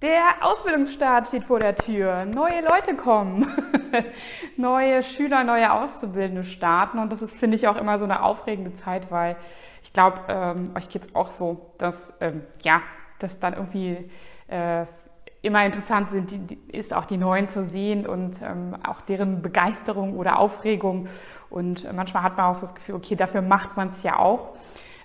Der Ausbildungsstart steht vor der Tür. Neue Leute kommen. neue Schüler, neue Auszubildende starten. Und das ist, finde ich, auch immer so eine aufregende Zeit, weil ich glaube, ähm, euch geht es auch so, dass, ähm, ja, dass dann irgendwie äh, immer interessant sind, die, die, ist auch die Neuen zu sehen und ähm, auch deren Begeisterung oder Aufregung. Und manchmal hat man auch so das Gefühl, okay, dafür macht man es ja auch.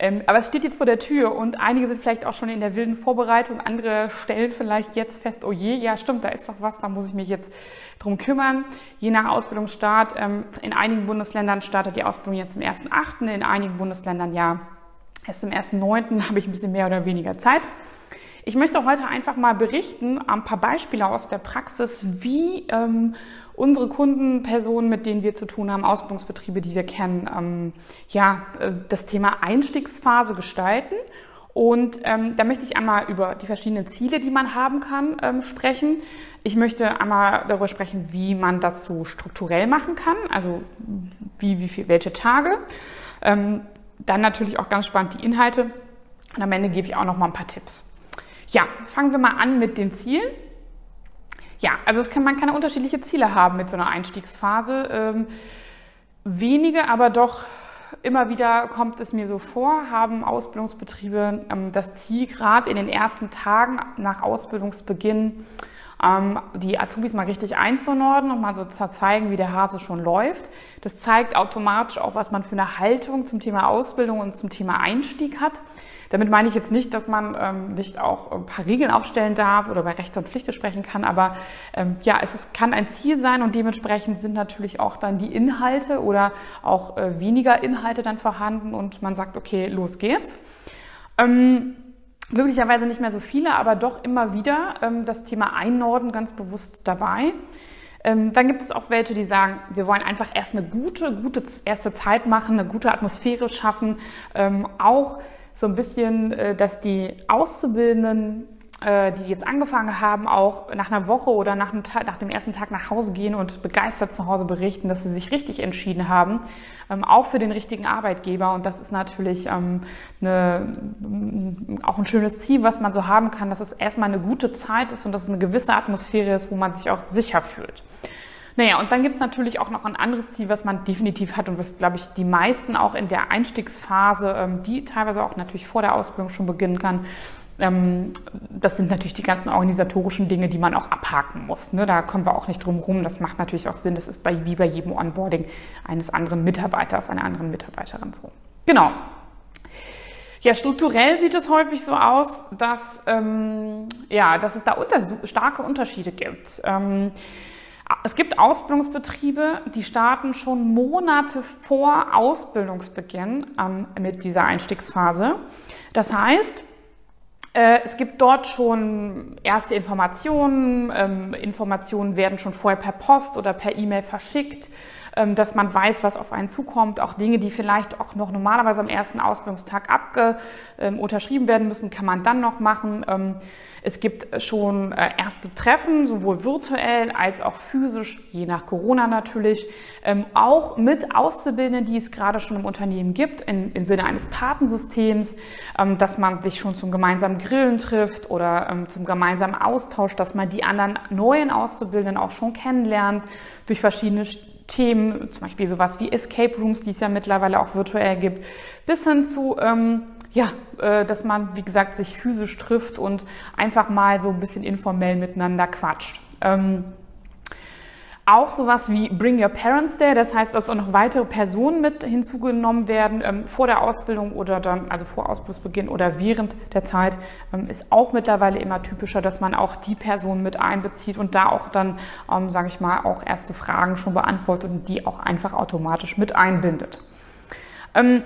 Ähm, aber es steht jetzt vor der Tür und einige sind vielleicht auch schon in der wilden Vorbereitung, andere stellen vielleicht jetzt fest, oh je, ja stimmt, da ist doch was, da muss ich mich jetzt drum kümmern. Je nach Ausbildungsstart, ähm, in einigen Bundesländern startet die Ausbildung jetzt zum 1.8., in einigen Bundesländern ja erst zum 1.9. habe ich ein bisschen mehr oder weniger Zeit. Ich möchte heute einfach mal berichten, ein paar Beispiele aus der Praxis, wie ähm, unsere Kunden, Personen, mit denen wir zu tun haben, Ausbildungsbetriebe, die wir kennen, ähm, ja, äh, das Thema Einstiegsphase gestalten. Und ähm, da möchte ich einmal über die verschiedenen Ziele, die man haben kann, ähm, sprechen. Ich möchte einmal darüber sprechen, wie man das so strukturell machen kann, also wie, wie viel, welche Tage. Ähm, dann natürlich auch ganz spannend die Inhalte. Und am Ende gebe ich auch noch mal ein paar Tipps. Ja, fangen wir mal an mit den Zielen. Ja, also kann, man kann unterschiedliche Ziele haben mit so einer Einstiegsphase. Ähm, wenige, aber doch immer wieder kommt es mir so vor, haben Ausbildungsbetriebe ähm, das Ziel, gerade in den ersten Tagen nach Ausbildungsbeginn ähm, die Azubis mal richtig einzunorden und mal so zu zeigen, wie der Hase schon läuft. Das zeigt automatisch auch, was man für eine Haltung zum Thema Ausbildung und zum Thema Einstieg hat. Damit meine ich jetzt nicht, dass man ähm, nicht auch ein paar Regeln aufstellen darf oder bei Rechte und Pflichten sprechen kann, aber ähm, ja, es ist, kann ein Ziel sein und dementsprechend sind natürlich auch dann die Inhalte oder auch äh, weniger Inhalte dann vorhanden und man sagt, okay, los geht's. Ähm, glücklicherweise nicht mehr so viele, aber doch immer wieder ähm, das Thema Einnorden ganz bewusst dabei. Ähm, dann gibt es auch welche, die sagen, wir wollen einfach erst eine gute, gute erste Zeit machen, eine gute Atmosphäre schaffen, ähm, auch so ein bisschen, äh, dass die Auszubildenden, äh, die jetzt angefangen haben, auch nach einer Woche oder nach nach dem ersten Tag nach Hause gehen und begeistert zu Hause berichten, dass sie sich richtig entschieden haben, ähm, auch für den richtigen Arbeitgeber. Und das ist natürlich ähm, eine, auch ein schönes Ziel, was man so haben kann, dass es erstmal eine gute Zeit ist und dass es eine gewisse Atmosphäre ist, wo man sich auch sicher fühlt. Naja, und dann gibt es natürlich auch noch ein anderes Ziel, was man definitiv hat und was, glaube ich, die meisten auch in der Einstiegsphase, ähm, die teilweise auch natürlich vor der Ausbildung schon beginnen kann, ähm, das sind natürlich die ganzen organisatorischen Dinge, die man auch abhaken muss. Ne? Da kommen wir auch nicht drum rum. Das macht natürlich auch Sinn. Das ist bei, wie bei jedem Onboarding eines anderen Mitarbeiters, einer anderen Mitarbeiterin so. Genau. Ja, strukturell sieht es häufig so aus, dass, ähm, ja, dass es da unter, starke Unterschiede gibt. Ähm, es gibt Ausbildungsbetriebe, die starten schon Monate vor Ausbildungsbeginn ähm, mit dieser Einstiegsphase. Das heißt, äh, es gibt dort schon erste Informationen. Ähm, Informationen werden schon vorher per Post oder per E-Mail verschickt, dass man weiß, was auf einen zukommt. Auch Dinge, die vielleicht auch noch normalerweise am ersten Ausbildungstag abge, ähm, unterschrieben werden müssen, kann man dann noch machen. Ähm, es gibt schon äh, erste Treffen, sowohl virtuell als auch physisch, je nach Corona natürlich, ähm, auch mit Auszubildenden, die es gerade schon im Unternehmen gibt, im Sinne eines Patensystems, ähm, dass man sich schon zum gemeinsamen Grillen trifft oder ähm, zum gemeinsamen Austausch, dass man die anderen neuen Auszubildenden auch schon kennenlernt durch verschiedene Themen, zum Beispiel sowas wie Escape Rooms, die es ja mittlerweile auch virtuell gibt, bis hin zu ähm, ja, äh, dass man, wie gesagt, sich physisch trifft und einfach mal so ein bisschen informell miteinander quatscht. Ähm, auch sowas wie Bring Your Parents Day, das heißt, dass auch noch weitere Personen mit hinzugenommen werden ähm, vor der Ausbildung oder dann, also vor Ausbildungsbeginn oder während der Zeit, ähm, ist auch mittlerweile immer typischer, dass man auch die Personen mit einbezieht und da auch dann, ähm, sage ich mal, auch erste Fragen schon beantwortet und die auch einfach automatisch mit einbindet. Ähm,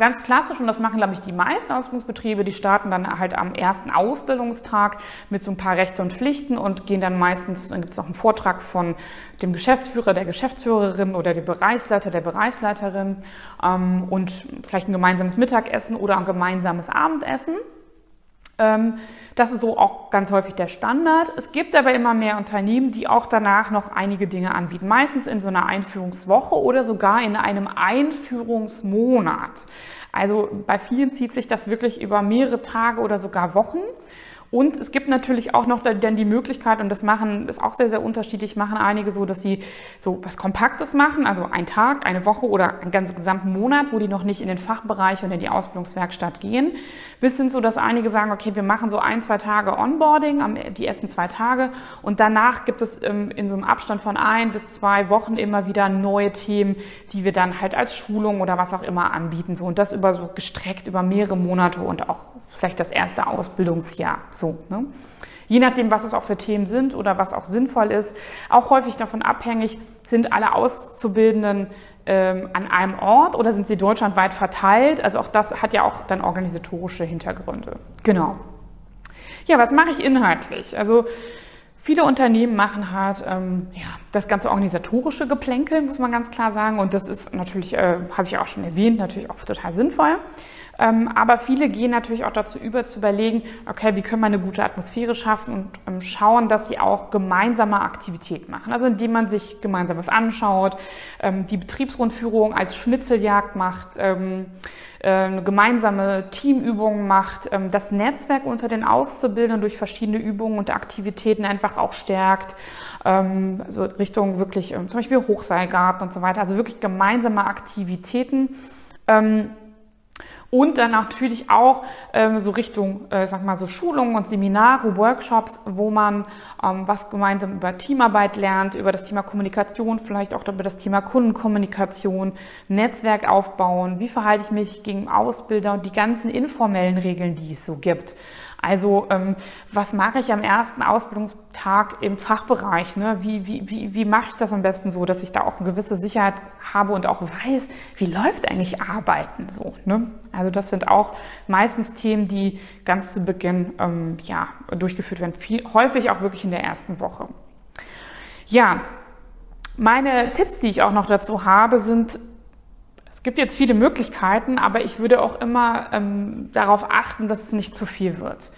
Ganz klassisch, und das machen, glaube ich, die meisten Ausbildungsbetriebe, die starten dann halt am ersten Ausbildungstag mit so ein paar Rechte und Pflichten und gehen dann meistens, dann gibt es noch einen Vortrag von dem Geschäftsführer, der Geschäftsführerin oder dem Bereichsleiter, der Bereichsleiterin ähm, und vielleicht ein gemeinsames Mittagessen oder ein gemeinsames Abendessen. Ähm, das ist so auch ganz häufig der Standard. Es gibt aber immer mehr Unternehmen, die auch danach noch einige Dinge anbieten. Meistens in so einer Einführungswoche oder sogar in einem Einführungsmonat. Also bei vielen zieht sich das wirklich über mehrere Tage oder sogar Wochen. Und es gibt natürlich auch noch dann die Möglichkeit, und das machen, ist auch sehr, sehr unterschiedlich, machen einige so, dass sie so was Kompaktes machen, also ein Tag, eine Woche oder einen ganzen gesamten Monat, wo die noch nicht in den Fachbereich und in die Ausbildungswerkstatt gehen. Bis hin so, dass einige sagen, okay, wir machen so ein, zwei Tage Onboarding, die ersten zwei Tage, und danach gibt es ähm, in so einem Abstand von ein bis zwei Wochen immer wieder neue Themen, die wir dann halt als Schulung oder was auch immer anbieten. So, und das über so gestreckt über mehrere Monate und auch vielleicht das erste Ausbildungsjahr. So, ne? Je nachdem, was es auch für Themen sind oder was auch sinnvoll ist, auch häufig davon abhängig, sind alle Auszubildenden ähm, an einem Ort oder sind sie deutschlandweit verteilt? Also auch das hat ja auch dann organisatorische Hintergründe. Genau. Ja, was mache ich inhaltlich? Also Viele Unternehmen machen halt ähm, ja, das ganze organisatorische Geplänkel, muss man ganz klar sagen. Und das ist natürlich, äh, habe ich auch schon erwähnt, natürlich auch total sinnvoll. Ähm, aber viele gehen natürlich auch dazu über, zu überlegen, okay, wie können wir eine gute Atmosphäre schaffen und ähm, schauen, dass sie auch gemeinsame Aktivität machen. Also indem man sich gemeinsam was anschaut, ähm, die Betriebsrundführung als Schnitzeljagd macht, äh, eine gemeinsame Teamübungen macht, das Netzwerk unter den Auszubildenden durch verschiedene Übungen und Aktivitäten einfach auch stärkt, so Richtung wirklich zum Beispiel Hochseilgarten und so weiter, also wirklich gemeinsame Aktivitäten und dann natürlich auch ähm, so Richtung, äh, sag mal so Schulungen und Seminare, Workshops, wo man ähm, was gemeinsam über Teamarbeit lernt, über das Thema Kommunikation, vielleicht auch über das Thema Kundenkommunikation, Netzwerk aufbauen, wie verhalte ich mich gegen Ausbilder und die ganzen informellen Regeln, die es so gibt. Also ähm, was mache ich am ersten Ausbildungstag im Fachbereich? Ne? Wie, wie, wie, wie mache ich das am besten so, dass ich da auch eine gewisse Sicherheit habe und auch weiß, wie läuft eigentlich Arbeiten so? Ne? Also das sind auch meistens Themen, die ganz zu Beginn ähm, ja, durchgeführt werden, viel, häufig auch wirklich in der ersten Woche. Ja, meine Tipps, die ich auch noch dazu habe, sind es gibt jetzt viele Möglichkeiten, aber ich würde auch immer ähm, darauf achten, dass es nicht zu viel wird.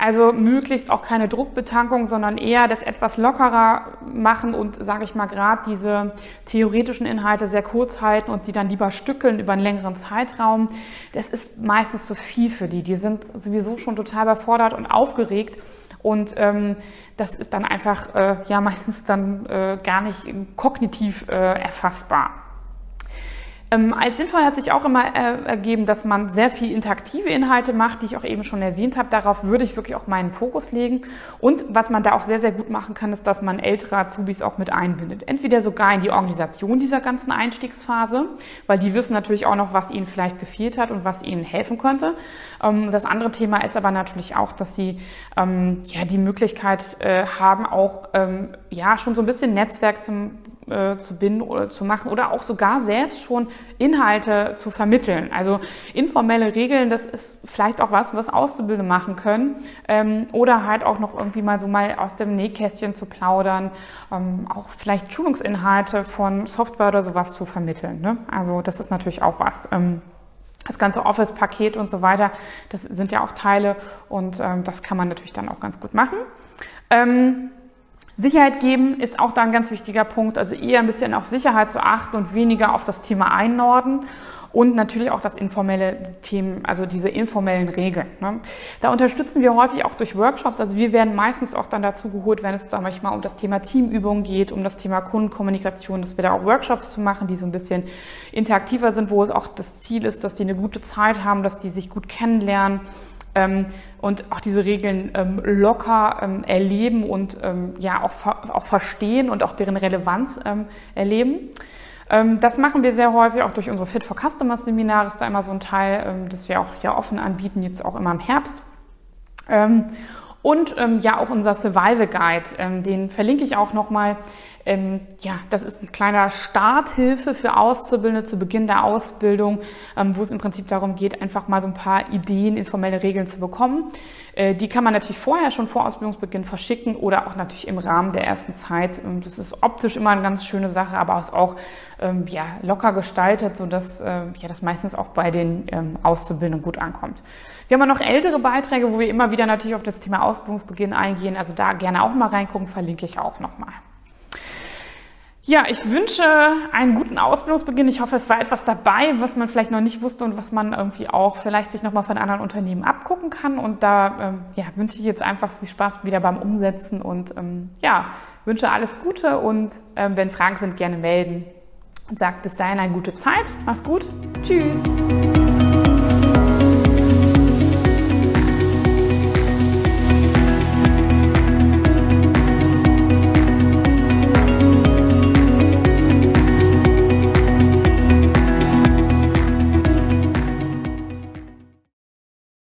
Also möglichst auch keine Druckbetankung, sondern eher das etwas lockerer machen und, sage ich mal, gerade diese theoretischen Inhalte sehr kurz halten und die dann lieber stückeln über einen längeren Zeitraum. Das ist meistens zu viel für die. Die sind sowieso schon total überfordert und aufgeregt. Und ähm, das ist dann einfach äh, ja meistens dann äh, gar nicht kognitiv äh, erfassbar. Ähm, als sinnvoll hat sich auch immer äh, ergeben, dass man sehr viel interaktive Inhalte macht, die ich auch eben schon erwähnt habe. Darauf würde ich wirklich auch meinen Fokus legen. Und was man da auch sehr, sehr gut machen kann, ist, dass man ältere Azubis auch mit einbindet. Entweder sogar in die Organisation dieser ganzen Einstiegsphase, weil die wissen natürlich auch noch, was ihnen vielleicht gefehlt hat und was ihnen helfen könnte. Ähm, das andere Thema ist aber natürlich auch, dass sie ähm, ja die Möglichkeit äh, haben, auch ähm, ja schon so ein bisschen Netzwerk zum äh, zu binden oder zu machen oder auch sogar selbst schon Inhalte zu vermitteln. Also informelle Regeln, das ist vielleicht auch was, was Auszubildende machen können ähm, oder halt auch noch irgendwie mal so mal aus dem Nähkästchen zu plaudern, ähm, auch vielleicht Schulungsinhalte von Software oder sowas zu vermitteln. Ne? Also das ist natürlich auch was. Ähm, das ganze Office-Paket und so weiter, das sind ja auch Teile und ähm, das kann man natürlich dann auch ganz gut machen. Ähm, Sicherheit geben ist auch da ein ganz wichtiger Punkt, also eher ein bisschen auf Sicherheit zu achten und weniger auf das Thema Einnorden und natürlich auch das informelle Themen, also diese informellen Regeln. Ne? Da unterstützen wir häufig auch durch Workshops. Also wir werden meistens auch dann dazu geholt, wenn es, sag ich mal, um das Thema Teamübung geht, um das Thema Kundenkommunikation, dass wir da auch Workshops zu machen, die so ein bisschen interaktiver sind, wo es auch das Ziel ist, dass die eine gute Zeit haben, dass die sich gut kennenlernen und auch diese Regeln ähm, locker ähm, erleben und ähm, ja auch, auch verstehen und auch deren Relevanz ähm, erleben. Ähm, das machen wir sehr häufig auch durch unsere Fit for Customers Seminare, ist da immer so ein Teil, das wir auch ja offen anbieten, jetzt auch immer im Herbst. Und ähm, ja, auch unser Survival Guide, ähm, den verlinke ich auch nochmal. Ähm, ja, das ist ein kleiner Starthilfe für Auszubildende zu Beginn der Ausbildung, ähm, wo es im Prinzip darum geht, einfach mal so ein paar Ideen, informelle Regeln zu bekommen. Äh, die kann man natürlich vorher schon vor Ausbildungsbeginn verschicken oder auch natürlich im Rahmen der ersten Zeit. Ähm, das ist optisch immer eine ganz schöne Sache, aber ist auch ähm, ja, locker gestaltet, sodass äh, ja, das meistens auch bei den ähm, Auszubildenden gut ankommt. Wir haben noch ältere Beiträge, wo wir immer wieder natürlich auf das Thema Ausbildungsbeginn eingehen. Also da gerne auch mal reingucken, verlinke ich auch nochmal. Ja, ich wünsche einen guten Ausbildungsbeginn. Ich hoffe, es war etwas dabei, was man vielleicht noch nicht wusste und was man irgendwie auch vielleicht sich nochmal von anderen Unternehmen abgucken kann. Und da ähm, ja, wünsche ich jetzt einfach viel Spaß wieder beim Umsetzen und ähm, ja, wünsche alles Gute und ähm, wenn Fragen sind, gerne melden. Und sagt bis dahin eine gute Zeit. Mach's gut. Tschüss.